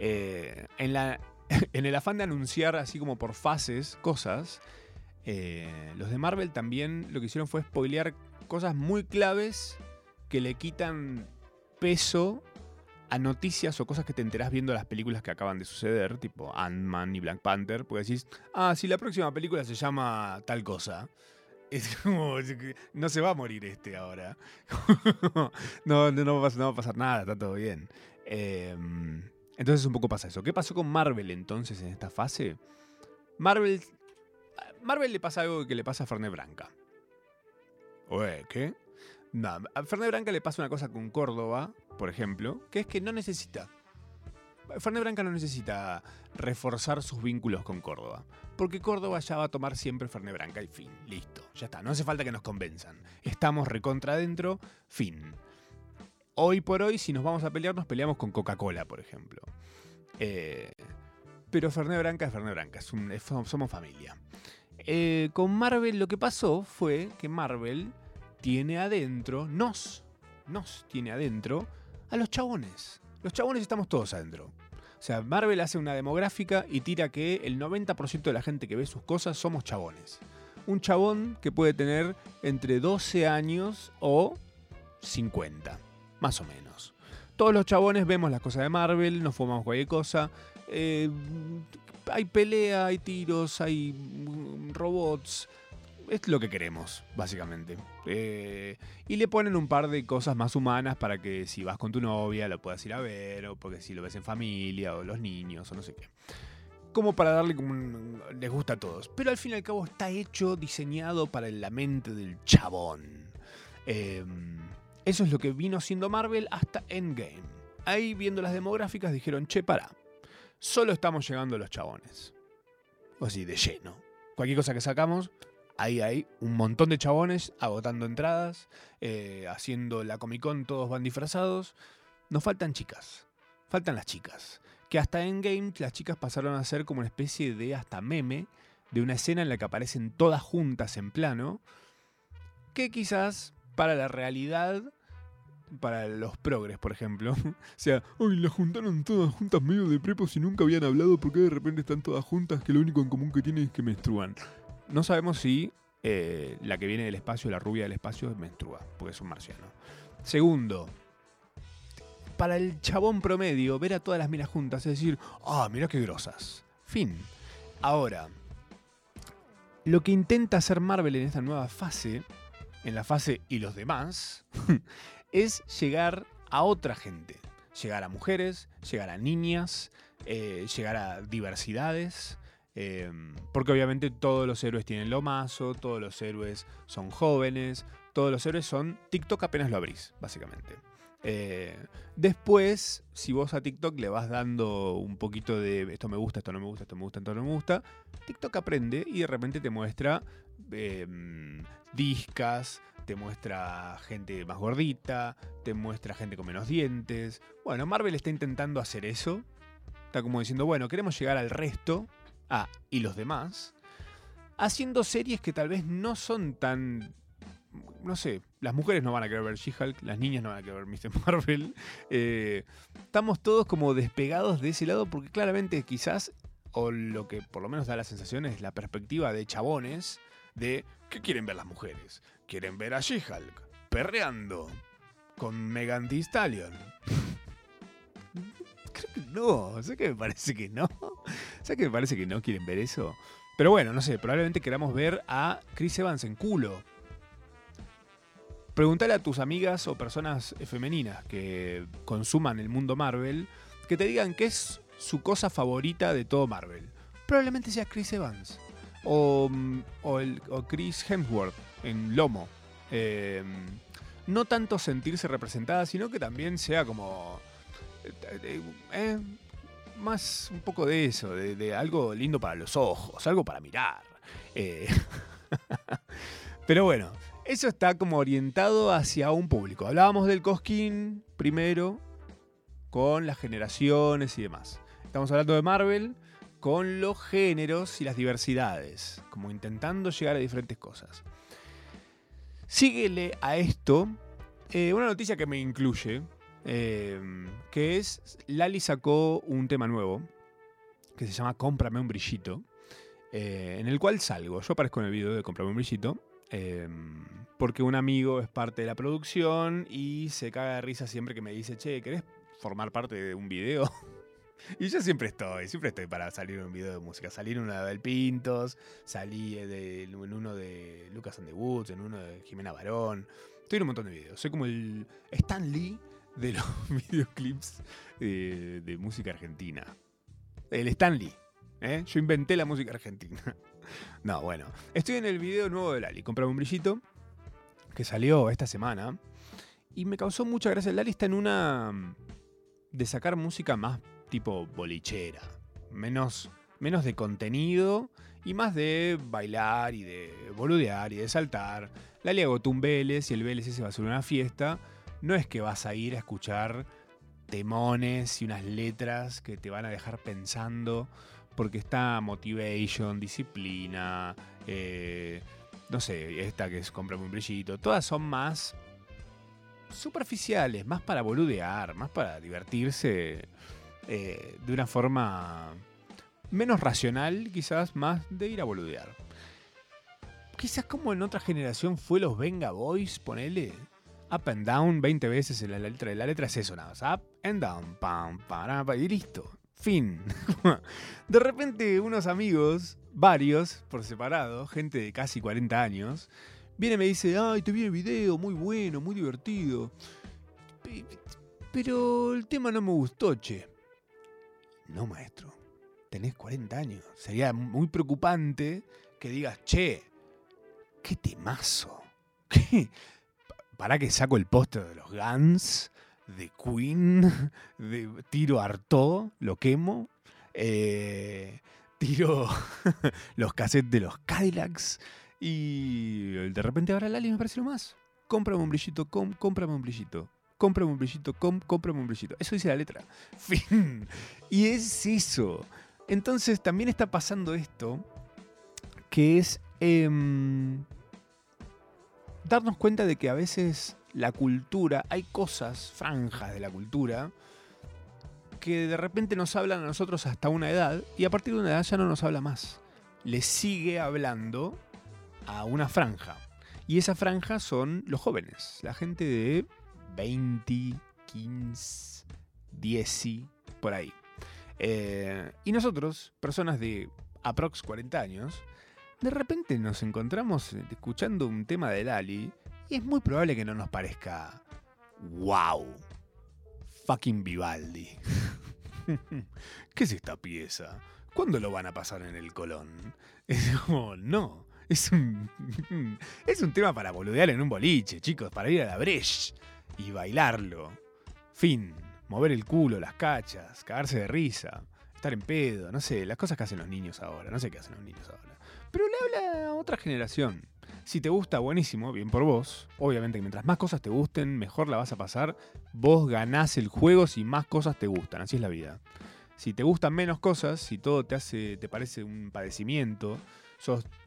Eh, en, la, *laughs* en el afán de anunciar así como por fases cosas, eh, los de Marvel también lo que hicieron fue spoilear cosas muy claves que le quitan peso a noticias o cosas que te enterás viendo las películas que acaban de suceder, tipo Ant-Man y Black Panther, porque decís, ah, si la próxima película se llama tal cosa. *laughs* Es como, no se va a morir este ahora. *laughs* no, no, va a pasar nada, está todo bien. Em, entonces un poco pasa eso. ¿Qué pasó con Marvel entonces en esta fase? Marvel, Marvel le pasa algo que le pasa a Ferne Branca. Oye, ¿qué? No, a Fernández Branca le pasa una cosa con Córdoba, por ejemplo, que es que no necesita. Fernández Branca no necesita reforzar sus vínculos con Córdoba. Porque Córdoba ya va a tomar siempre Fernández Branca y fin. Listo, ya está. No hace falta que nos convenzan. Estamos recontra adentro, fin. Hoy por hoy, si nos vamos a pelear, nos peleamos con Coca-Cola, por ejemplo. Eh, pero Fernández Branca es Fernández Branca, somos familia. Eh, con Marvel lo que pasó fue que Marvel tiene adentro, nos, nos tiene adentro a los chabones. Los chabones estamos todos adentro. O sea, Marvel hace una demográfica y tira que el 90% de la gente que ve sus cosas somos chabones. Un chabón que puede tener entre 12 años o 50, más o menos. Todos los chabones vemos las cosas de Marvel, nos fumamos cualquier cosa. eh, hay pelea, hay tiros, hay mm, robots. Es lo que queremos, básicamente. Eh, y le ponen un par de cosas más humanas para que si vas con tu novia lo puedas ir a ver, o porque si lo ves en familia, o los niños, o no sé qué. Como para darle como un, les gusta a todos. Pero al fin y al cabo está hecho, diseñado para la mente del chabón. Eh, eso es lo que vino siendo Marvel hasta Endgame. Ahí viendo las demográficas dijeron, che, para, solo estamos llegando a los chabones. O así, de lleno. Cualquier cosa que sacamos, ahí hay un montón de chabones agotando entradas, eh, haciendo la Comic Con, todos van disfrazados. Nos faltan chicas. Faltan las chicas. Que hasta en Game las chicas pasaron a ser como una especie de hasta meme de una escena en la que aparecen todas juntas en plano. Que quizás para la realidad para los progres, por ejemplo. o *laughs* sea, hoy las juntaron todas juntas medio de prepos y nunca habían hablado porque de repente están todas juntas que lo único en común que tienen es que menstruan. No sabemos si eh, la que viene del espacio, la rubia del espacio, menstrua, porque es un marciano. Segundo, para el chabón promedio, ver a todas las minas juntas es decir, ah, mira qué grosas. Fin. Ahora, lo que intenta hacer Marvel en esta nueva fase, en la fase y los demás, *laughs* es llegar a otra gente. Llegar a mujeres, llegar a niñas, eh, llegar a diversidades. Eh, porque obviamente todos los héroes tienen lo mazo, todos los héroes son jóvenes, todos los héroes son TikTok apenas lo abrís, básicamente. Eh, después, si vos a TikTok le vas dando un poquito de esto me gusta, esto no me gusta, esto me gusta, esto no me gusta, TikTok aprende y de repente te muestra discas, te muestra gente más gordita, te muestra gente con menos dientes. Bueno, Marvel está intentando hacer eso. Está como diciendo, bueno, queremos llegar al resto, ah, y los demás, haciendo series que tal vez no son tan... No sé, las mujeres no van a querer ver She-Hulk, las niñas no van a querer ver Mr. *laughs* Marvel. Eh, estamos todos como despegados de ese lado porque claramente quizás, o lo que por lo menos da la sensación es la perspectiva de chabones de ¿qué quieren ver las mujeres? Quieren ver a She-Hulk perreando con Megan Stallion. Creo que no, sé que me parece que no. Sé que me parece que no quieren ver eso. Pero bueno, no sé, probablemente queramos ver a Chris Evans en culo. Pregúntale a tus amigas o personas femeninas que consuman el mundo Marvel que te digan qué es su cosa favorita de todo Marvel. Probablemente sea Chris Evans o, el, Chris Hemsworth en Lomo. Eh, no tanto sentirse representada, sino que también sea como... Eh, eh, más un poco de eso, de, algo lindo para los ojos, algo para mirar. *laughs* pero bueno, eso está como orientado hacia un público. Hablábamos del Cosquín primero, con las generaciones y demás. Estamos hablando de Marvel con los géneros y las diversidades, como intentando llegar a diferentes cosas. Síguele a esto eh, una noticia que me incluye, eh, que es, Lali sacó un tema nuevo, que se llama Cómprame un brillito, eh, en el cual salgo. Yo aparezco en el video de Cómprame un brillito, porque un amigo es parte de la producción y se caga de risa siempre que me dice, che, ¿querés formar parte de un video? *laughs* Y yo siempre estoy, siempre estoy para salir en un video de música. Salí en uno de Abel Pintos, salí en uno de Lucas and the Woods, en uno de Jimena Barón. Estoy en un montón de videos. Soy como el Stan Lee de los *laughs* videoclips de, música argentina. El Stan Lee. ¿eh? Yo inventé la música argentina. *laughs* No, bueno. Estoy en el video nuevo de Lali. Compré un brillito que salió esta semana. Y me causó mucha gracia. Lali está en una de sacar música más tipo bolichera. Menos, menos de contenido y más de bailar y de boludear y de saltar. Lali agotó un Vélez y el Vélez ese va a ser una fiesta. No es que vas a ir a escuchar temones y unas letras que te van a dejar pensando porque está motivation, disciplina, eh, no sé, esta que es comprarme un brillito, todas son más superficiales, más para boludear, más para divertirse eh, de una forma menos racional, quizás más de ir a boludear. Quizás como en otra generación fue los Venga Boys, ponele up and down 20 veces en la letra. La letra es eso. Up and down, pam, pam, y listo. Fin. *laughs* De repente unos amigos, varios por separado, gente de casi 40 años, viene y me dice, ay, te vi el video, muy bueno, muy divertido. Pero el tema no me gustó, che. No, maestro, tenés 40 años. Sería muy preocupante que digas, che, qué temazo. *laughs* ¿Qué? ¿Para que saco el póster de los Guns? de Queen, *laughs* de tiro Artaud, lo quemo, eh, tiro *laughs* los cassettes de los Cadillacs y de repente ahora Lali me parece lo más. Cómprame un brillito, com, cómprame un brillito. Cómprame un brillito, com, cómprame un brillito. Eso dice la letra. *laughs* Fin. Y es eso. Entonces también está pasando esto, que es em, darnos cuenta de que a veces la cultura, hay cosas, franjas de la cultura, que de repente nos hablan a nosotros hasta una edad y a partir de una edad ya no nos habla más. Le sigue hablando a una franja. Y esa franja son los jóvenes, la gente de 20, 15, 10, por ahí. Eh, y nosotros, personas de aprox 40 años, de repente nos encontramos escuchando un tema de Lali y es muy probable que no nos parezca wow, fucking Vivaldi. *laughs* ¿Qué es esta pieza? ¿Cuándo lo van a pasar en el Colón? *laughs* Es como, no, es un, *laughs* es un tema para boludear en un boliche, chicos, para ir a la breche y bailarlo. Fin, mover el culo, las cachas, cagarse de risa, estar en pedo, no sé, las cosas que hacen los niños ahora, no sé qué hacen los niños ahora. Pero le habla a otra generación. Si te gusta, buenísimo, bien por vos. Obviamente que mientras más cosas te gusten, mejor la vas a pasar. Vos ganás el juego si más cosas te gustan, así es la vida. Si te gustan menos cosas, si todo te hace, te parece un padecimiento,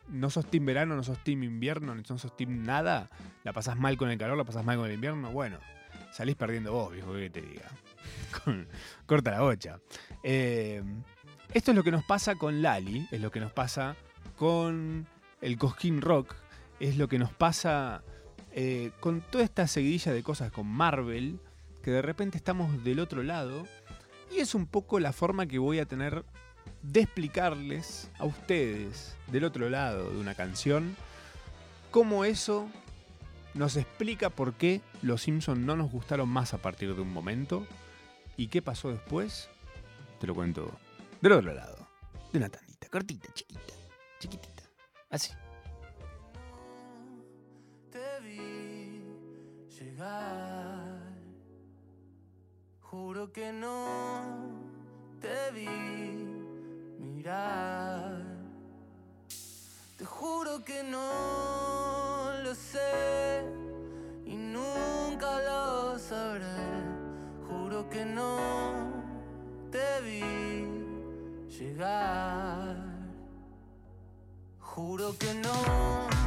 no sos team verano, no sos team invierno, no sos team nada, la pasás mal con el calor, la pasás mal con el invierno, bueno, salís perdiendo vos, viejo, que te diga. *laughs* Corta la bocha. Eh, esto es lo que nos pasa con Lali, es lo que nos pasa con el Cosquín Rock, es lo que nos pasa eh, con toda esta seguidilla de cosas con Marvel, que de repente estamos del otro lado, y es un poco la forma que voy a tener de explicarles a ustedes del otro lado de una canción cómo eso nos explica por qué los Simpsons no nos gustaron más a partir de un momento y qué pasó después, te lo cuento del otro lado, de una tandita, cortita, chiquita, chiquitita, así. Juro que no te vi mirar. Te juro que no lo sé y nunca lo sabré. Juro que no te vi llegar. Juro que no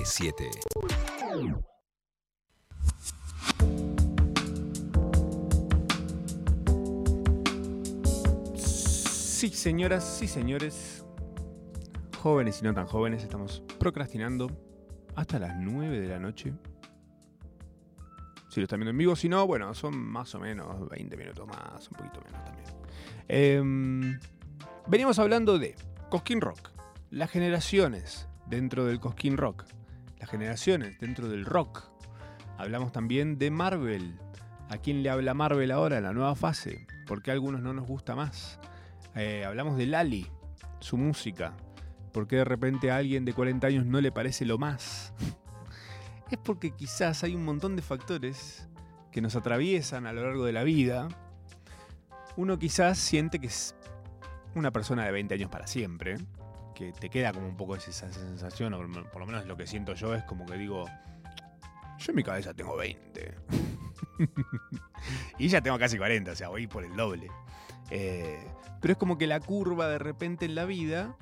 937. Sí, señoras, sí, señores. Jóvenes y no tan jóvenes, estamos procrastinando hasta las 9 de la noche. Si lo están viendo en vivo, si no, bueno, son más o menos 20 minutos más, un poquito menos también. Em, venimos hablando de Cosquín Rock, las generaciones dentro del Cosquín Rock, las generaciones dentro del rock. Hablamos también de Marvel. ¿A quién le habla Marvel ahora en la nueva fase? ¿Por qué a algunos no nos gusta más? Eh, hablamos de Lali, su música. ¿Por qué de repente a alguien de 40 años no le parece lo más? *laughs* es porque quizás hay un montón de factores que nos atraviesan a lo largo de la vida. Uno quizás siente que es una persona de 20 años para siempre, que te queda como un poco esa sensación, o por lo menos lo que siento yo es como que digo, yo en mi cabeza tengo 20. *laughs* y ya tengo casi 40, o sea, voy por el doble. Eh, pero es como que la curva de repente en la vida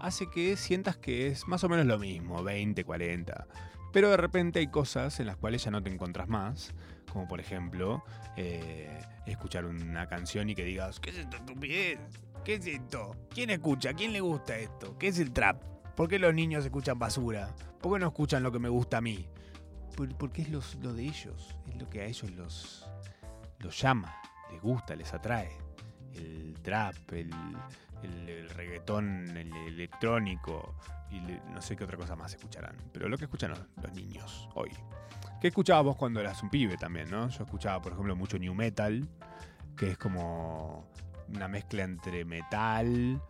hace que sientas que es más o menos lo mismo, 20, 40. Pero de repente hay cosas en las cuales ya no te encuentras más, como por ejemplo eh, escuchar una canción y que digas, ¿qué es esto, estupidez? ¿Qué es esto? ¿Quién escucha? ¿Quién le gusta esto? ¿Qué es el trap? ¿Por qué los niños escuchan basura? ¿Por qué no escuchan lo que me gusta a mí? Porque es lo de ellos, es lo que a ellos los, los llama, les gusta, les atrae. El trap, el, el, reggaetón, el electrónico y no sé qué otra cosa más escucharán. Pero lo que escuchan los, niños hoy. ¿Qué escuchabas vos cuando eras un pibe también, no? Yo escuchaba, por ejemplo, mucho new metal, que es como una mezcla entre metal,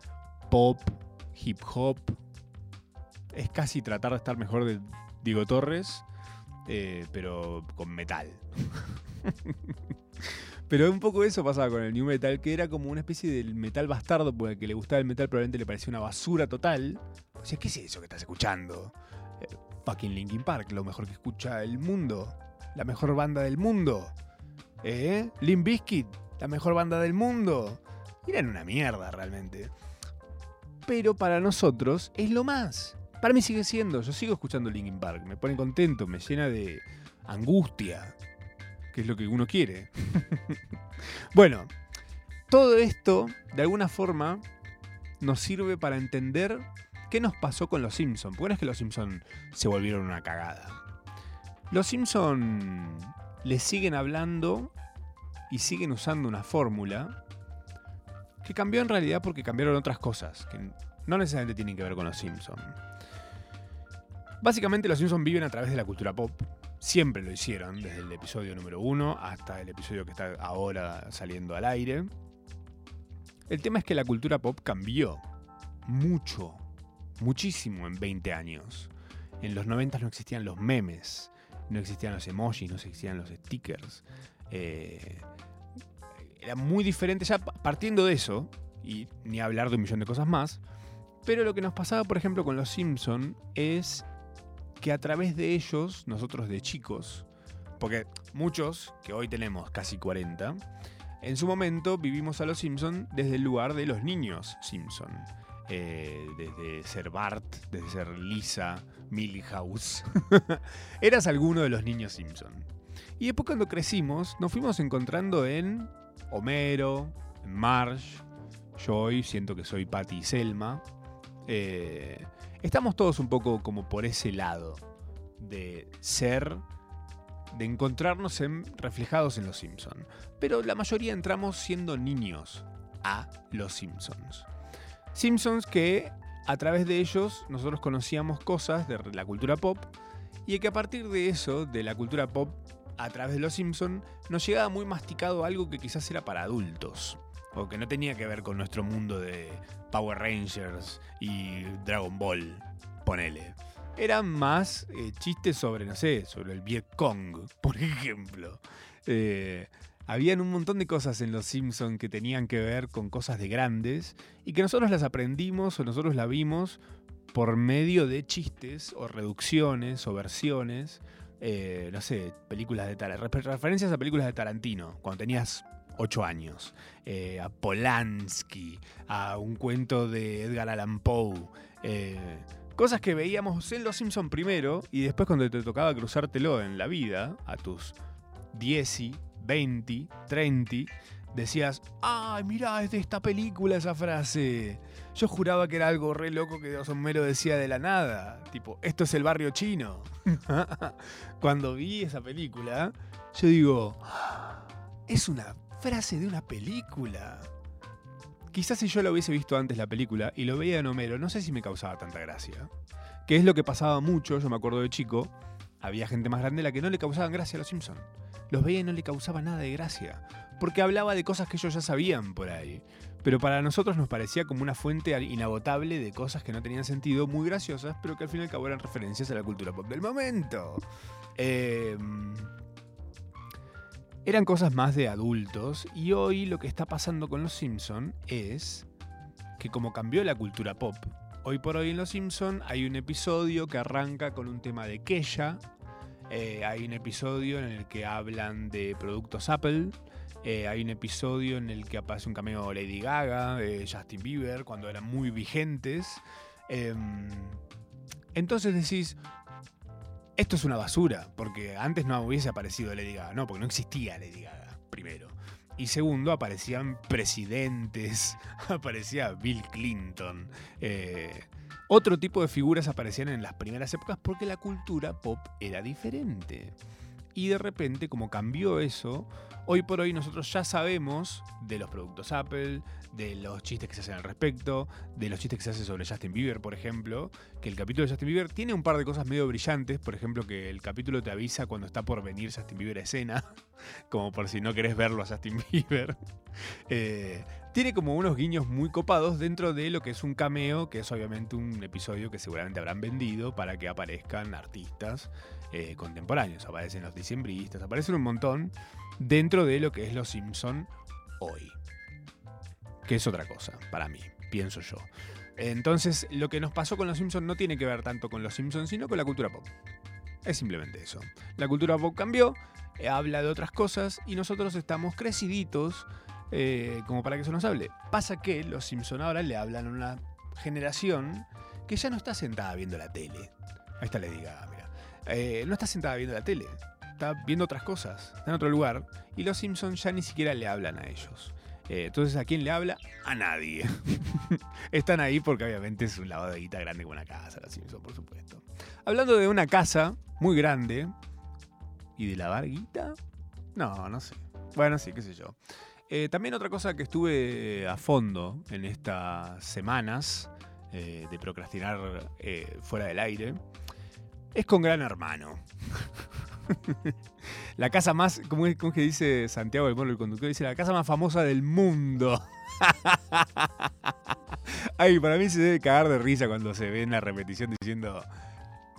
pop, hip hop. Es casi tratar de estar mejor de Diego Torres, eh, pero con metal. *laughs* Pero un poco eso pasaba con el New Metal, que era como una especie del metal bastardo, porque que le gustaba el metal probablemente le parecía una basura total. O sea, ¿qué es eso que estás escuchando? Eh, fucking Linkin Park, lo mejor que escucha el mundo. La mejor banda del mundo. ¿Eh? Limp Bizkit, la mejor banda del mundo. Eran una mierda realmente. Pero para nosotros es lo más. Para mí sigue siendo. Yo sigo escuchando Linkin Park. Me pone contento, me llena de angustia que es lo que uno quiere. *laughs* bueno, todo esto, de alguna forma, nos sirve para entender qué nos pasó con los Simpsons. Porque no es que los Simpsons se volvieron una cagada. Los Simpsons le siguen hablando y siguen usando una fórmula que cambió en realidad porque cambiaron otras cosas, que no necesariamente tienen que ver con los Simpsons. Básicamente los Simpsons viven a través de la cultura pop, Siempre lo hicieron, desde el episodio número uno hasta el episodio que está ahora saliendo al aire. El tema es que la cultura pop cambió mucho, muchísimo en 20 años. En los 90 no existían los memes, no existían los emojis, no existían los stickers. Eh, era muy diferente ya partiendo de eso, y ni hablar de un millón de cosas más. Pero lo que nos pasaba, por ejemplo, con los Simpson es que a través de ellos, nosotros de chicos, porque muchos, que hoy tenemos casi 40, en su momento vivimos a los Simpson desde el lugar de los niños Simpson. Eh, desde ser Bart, desde ser Lisa, Milhouse. *laughs* Eras alguno de los niños Simpson. Y después cuando crecimos, nos fuimos encontrando en Homero, Marge. Yo hoy siento que soy Patty y Selma. Eh, Estamos todos un poco como por ese lado de ser, de encontrarnos en, reflejados en los Simpsons. Pero la mayoría entramos siendo niños a los Simpsons. Simpsons que a través de ellos nosotros conocíamos cosas de la cultura pop y que a partir de eso, de la cultura pop, a través de los Simpsons, nos llegaba muy masticado algo que quizás era para adultos o que no tenía que ver con nuestro mundo de Power Rangers y Dragon Ball, ponele. Eran más eh, chistes sobre, no sé, sobre el Vietcong, *laughs* por ejemplo. Eh, habían un montón de cosas en Los Simpsons que tenían que ver con cosas de grandes y que nosotros las aprendimos o nosotros las vimos por medio de chistes o reducciones o versiones eh, no sé, películas de Tarantino, referencias a películas de Tarantino, cuando tenías 8 años, eh, a Polanski, a un cuento de Edgar Allan Poe, eh, cosas que veíamos en Los Simpson primero y después cuando te tocaba cruzártelo en la vida, a tus 10, 20, 30, decías, ay, mirá, es de esta película esa frase. Yo juraba que era algo re loco que Homero decía de la nada. Tipo, esto es el barrio chino. *laughs* Cuando vi esa película, yo digo, "Ah, es una frase de una película. Quizás si yo lo hubiese visto antes la película y lo veía en Homero, no sé si me causaba tanta gracia. Que es lo que pasaba mucho, yo me acuerdo de chico, había gente más grande a la que no le causaban gracia a los Simpsons. Los veía y no le causaba nada de gracia. Porque hablaba de cosas que ellos ya sabían por ahí. Pero para nosotros nos parecía como una fuente inagotable de cosas que no tenían sentido, muy graciosas, pero que al fin y al cabo eran referencias a la cultura pop del momento. Eh, eran cosas más de adultos y hoy lo que está pasando con Los Simpson es que como cambió la cultura pop, hoy por hoy en Los Simpson hay un episodio que arranca con un tema de Kesha, eh, hay un episodio en el que hablan de productos Apple, eh, hay un episodio en el que aparece un cameo Lady Gaga, eh, Justin Bieber, cuando eran muy vigentes. Em, entonces decís, esto es una basura, porque antes no hubiese aparecido Lady Gaga, no, porque no existía Lady Gaga, primero. Y segundo, aparecían presidentes, *laughs* aparecía Bill Clinton. eh, otro tipo de figuras aparecían en las primeras épocas porque la cultura pop era diferente. Y de repente, como cambió eso, hoy por hoy nosotros ya sabemos de los productos Apple, de los chistes que se hacen al respecto, de los chistes que se hacen sobre Justin Bieber, por ejemplo, que el capítulo de Justin Bieber tiene un par de cosas medio brillantes, por ejemplo, que el capítulo te avisa cuando está por venir Justin Bieber a escena, *laughs* como por si no querés verlo a Justin *laughs* Bieber. Eh, tiene como unos guiños muy copados dentro de lo que es un cameo, que es obviamente un episodio que seguramente habrán vendido para que aparezcan artistas eh, contemporáneos. Aparecen los diciembristas, aparecen un montón dentro de lo que es Los Simpson hoy. Que es otra cosa, para mí, pienso yo. Entonces, lo que nos pasó con Los Simpsons no tiene que ver tanto con Los Simpsons, sino con la cultura pop. Es simplemente eso. La cultura pop cambió, eh, habla de otras cosas y nosotros estamos creciditos eh, como para que eso nos hable. Pasa que Los Simpson ahora le hablan a una generación que ya no está sentada viendo la tele. Ahí está Lady Gaga, mira. Eh, no está sentada viendo la tele, está viendo otras cosas, está en otro lugar. Y Los Simpsons ya ni siquiera le hablan a ellos. Eh, entonces, ¿a quién le habla? A nadie. *laughs* Están ahí porque obviamente es un lavado grande como una casa, Los Simpsons, por supuesto. Hablando de una casa muy grande y de lavar guita, no, no sé. Bueno, sí, qué sé yo. Eh, también otra cosa que estuve a fondo en estas semanas de procrastinar fuera del aire es con Gran Hermano. *laughs* la casa más, ¿cómo es, cómo que dice Santiago del Moro, el conductor? Dice la casa más famosa del mundo. *laughs* Ay, para mí se debe cagar de risa cuando se ve en la repetición diciendo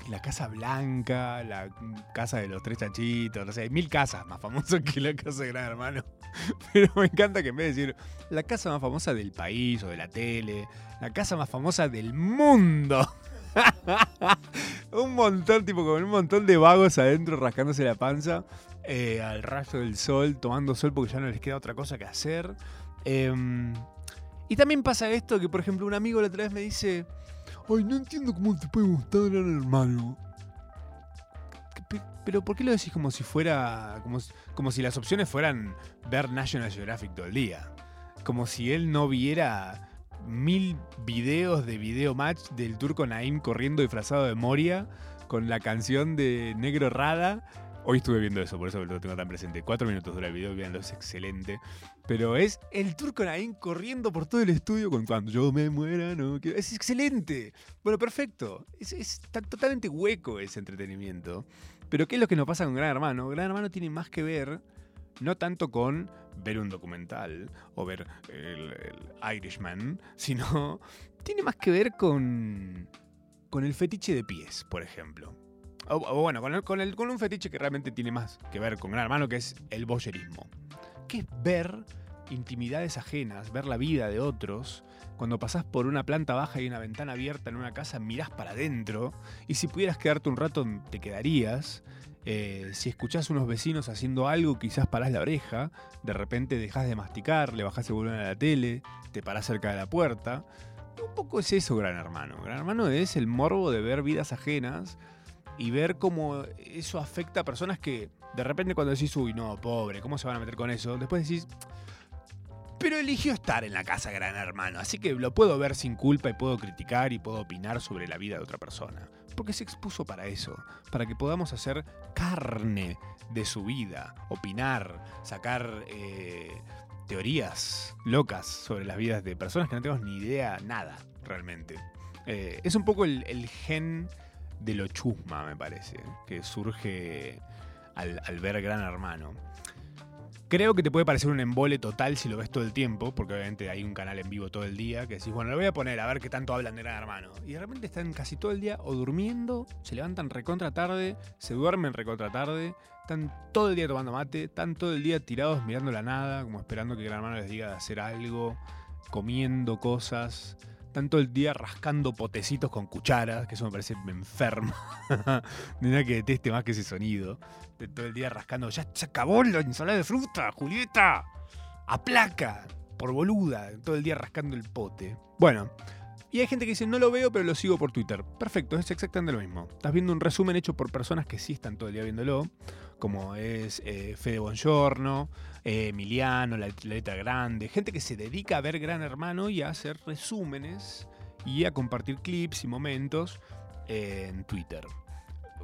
la Casa Blanca, la casa de los tres chanchitos, no sé, hay mil casas más famosas que la casa de Gran Hermano. *laughs* Pero me encanta que en vez de decir la casa más famosa del país o de la tele, la casa más famosa del mundo. Un montón, tipo, con un montón de vagos adentro rascándose la panza eh, al rayo del sol, tomando sol porque ya no les queda otra cosa que hacer. Em, y también pasa esto que, por ejemplo, un amigo la otra vez me dice, ay, no entiendo cómo te puede gustar Gran Hermano. Pe- Pero ¿por qué lo decís como si fuera, como, como si las opciones fueran ver National Geographic todo el día? Como si él no viera mil videos de video match del turco Naim corriendo disfrazado de Moria con la canción de Negro Rada. Hoy estuve viendo eso, por eso lo tengo tan presente. Cuatro minutos dura el video, véanlo, es excelente. Pero es el turco Naim corriendo por todo el estudio con cuando yo me muera, no Es excelente. Bueno, perfecto. Es, es totalmente hueco ese entretenimiento. Pero ¿qué es lo que nos pasa con Gran Hermano? Gran Hermano tiene más que ver, no tanto con ver un documental o ver el, Irishman, sino *laughs* tiene más que ver con, con el fetiche de pies, por ejemplo. O, o bueno, con, el- con, el- con un fetiche que realmente tiene más que ver con Gran Hermano, que es el boyerismo. Que es ver intimidades ajenas, ver la vida de otros. Cuando pasás por una planta baja y una ventana abierta en una casa, mirás para adentro. Y si pudieras quedarte un rato, te quedarías. Eh, si escuchás unos vecinos haciendo algo, quizás parás la oreja. De repente dejás de masticar, le bajás el volumen a la tele, te parás cerca de la puerta. Un poco es eso, Gran Hermano. Gran Hermano es el morbo de ver vidas ajenas y ver cómo eso afecta a personas que de repente cuando decís, uy, no, pobre, ¿cómo se van a meter con eso? Después decís, pero eligió estar en la casa Gran Hermano, así que lo puedo ver sin culpa y puedo criticar y puedo opinar sobre la vida de otra persona. Porque se expuso para eso, para que podamos hacer carne de su vida, opinar, sacar eh, teorías locas sobre las vidas de personas que no tenemos ni idea, nada, realmente. Eh, es un poco el, gen de lo chusma, me parece, que surge al ver Gran Hermano. Creo que te puede parecer un embole total si lo ves todo el tiempo, porque obviamente hay un canal en vivo todo el día que decís, bueno, lo voy a poner a ver qué tanto hablan de Gran Hermano. Y de repente están casi todo el día o durmiendo, se levantan recontra tarde, se duermen recontra tarde, están todo el día tomando mate, están todo el día tirados mirando la nada, como esperando que Gran Hermano les diga de hacer algo, comiendo cosas. Están todo el día rascando potecitos con cucharas, que eso me parece enfermo. *laughs* de nada que deteste más que ese sonido. Todo el día rascando. Ya se acabó la ensalada de fruta, Julieta. A placa. Por boluda. Todo el día rascando el pote. Bueno. Y hay gente que dice, no lo veo, pero lo sigo por Twitter. Perfecto, es exactamente lo mismo. Estás viendo un resumen hecho por personas que sí están todo el día viéndolo, como es eh, Fede Bongiorno, eh, Emiliano, la, la letra grande, gente que se dedica a ver Gran Hermano y a hacer resúmenes y a compartir clips y momentos en Twitter.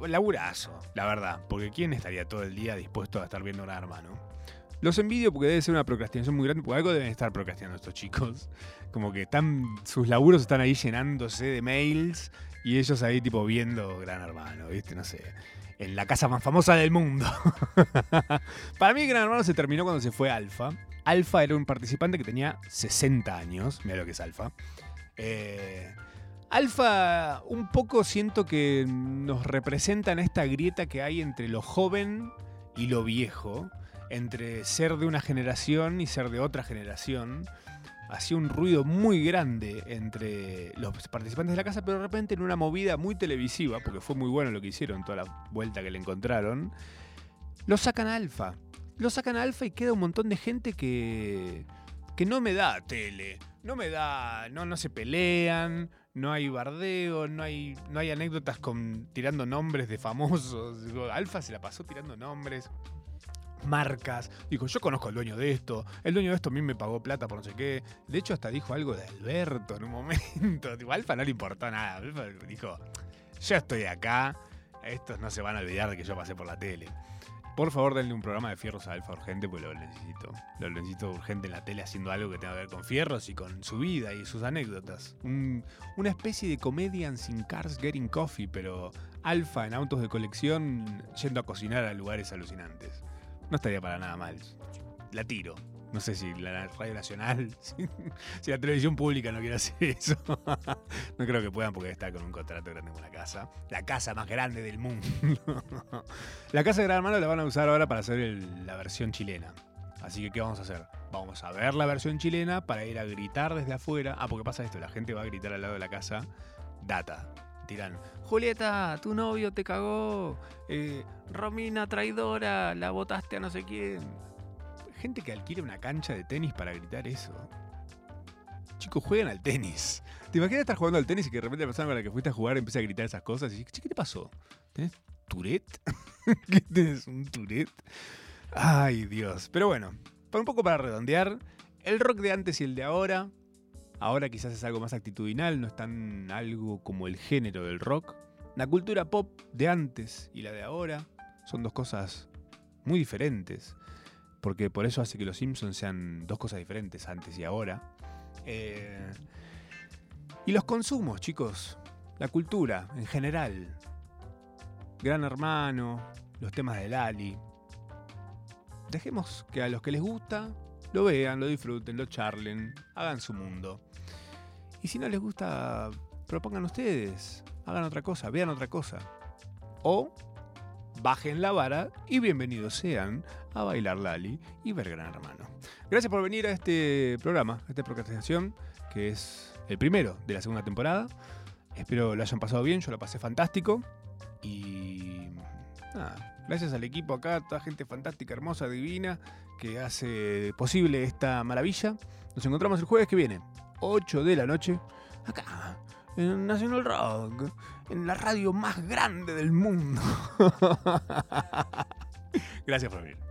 Laburazo, la verdad, porque ¿quién estaría todo el día dispuesto a estar viendo Gran Hermano? Los envidio porque debe ser una procrastinación muy grande, porque algo deben estar procrastinando estos chicos. *laughs* Como que están, sus laburos están ahí llenándose de mails y ellos ahí tipo viendo Gran Hermano, ¿viste? No sé. En la casa más famosa del mundo. *laughs* Para mí Gran Hermano se terminó cuando se fue Alfa. Alfa era un participante que tenía 60 años. Mira lo que es Alfa. Eh, Alfa un poco siento que nos representa en esta grieta que hay entre lo joven y lo viejo entre ser de una generación y ser de otra generación. Hacía un ruido muy grande entre los participantes de la casa, pero de repente en una movida muy televisiva, porque fue muy bueno lo que hicieron, toda la vuelta que le encontraron, lo sacan a Alfa. Lo sacan a Alfa y queda un montón de gente que, que no me da tele, no me da, no, no se pelean, no hay bardeo, no hay, no hay anécdotas con tirando nombres de famosos. *laughs* Digo, Alfa se la pasó tirando nombres marcas. Dijo, yo conozco al dueño de esto. El dueño de esto a mí me pagó plata por no sé qué. De hecho, hasta dijo algo de Alberto en un *laughs* momento. A Alfa no le importó nada. Alfa dijo, yo estoy acá. Estos no se van a olvidar de que yo pasé por la tele. Por favor, denle un programa de fierros a Alfa urgente, porque lo necesito. Lo necesito urgente en la tele haciendo algo que tenga que ver con fierros y con su vida y sus anécdotas. Un- una especie de comedian sin cars getting coffee, pero Alfa en autos de colección yendo a cocinar a lugares alucinantes. No estaría para nada mal. La tiro. No sé si la Radio Nacional, *laughs* si, la televisión pública no quiere hacer eso. *laughs* no creo que puedan porque está con un contrato grande con la casa. La casa más grande del mundo. *laughs* la casa de Gran Hermano la van a usar ahora para hacer la versión chilena. Así que, ¿qué vamos a hacer? Vamos a ver la versión chilena para ir a gritar desde afuera. Ah, porque pasa esto, la gente va a gritar al lado de la casa. Data. Tiran, Julieta, tu novio te cagó. Eh, Romina, traidora, la botaste a no sé quién. Gente que alquila una cancha de tenis para gritar eso. Chicos, juegan al tenis. ¿Te imaginas estar jugando al tenis y que de repente la persona con la que fuiste a jugar empieza a gritar esas cosas? Y dices, "Che, ¿qué te pasó? ¿Tenés Tourette? *laughs* ¿Qué tenés un Tourette? Ay, Dios. Pero bueno, para un poco para redondear, el rock de antes y el de ahora. Ahora quizás es algo más actitudinal, no es tan algo como el género del rock. La cultura pop de antes y la de ahora son dos cosas muy diferentes. Porque por eso hace que los Simpsons sean dos cosas diferentes, antes y ahora. Eh, y los consumos, chicos. La cultura en general. Gran Hermano, los temas de Lali. Dejemos que a los que les gusta lo vean, lo disfruten, lo charlen, hagan su mundo. Y si no les gusta, propongan ustedes, hagan otra cosa, vean otra cosa. O bajen la vara y bienvenidos sean a Bailar Lali y ver Gran Hermano. Gracias por venir a este programa, a esta procrastinación, que es el primero de la segunda temporada. Espero lo hayan pasado bien, yo lo pasé fantástico. Y nada, gracias al equipo acá, toda gente fantástica, hermosa, divina, que hace posible esta maravilla. Nos encontramos el jueves que viene, 8 de la noche, acá, en National Rock, en la radio más grande del mundo. gracias por venir.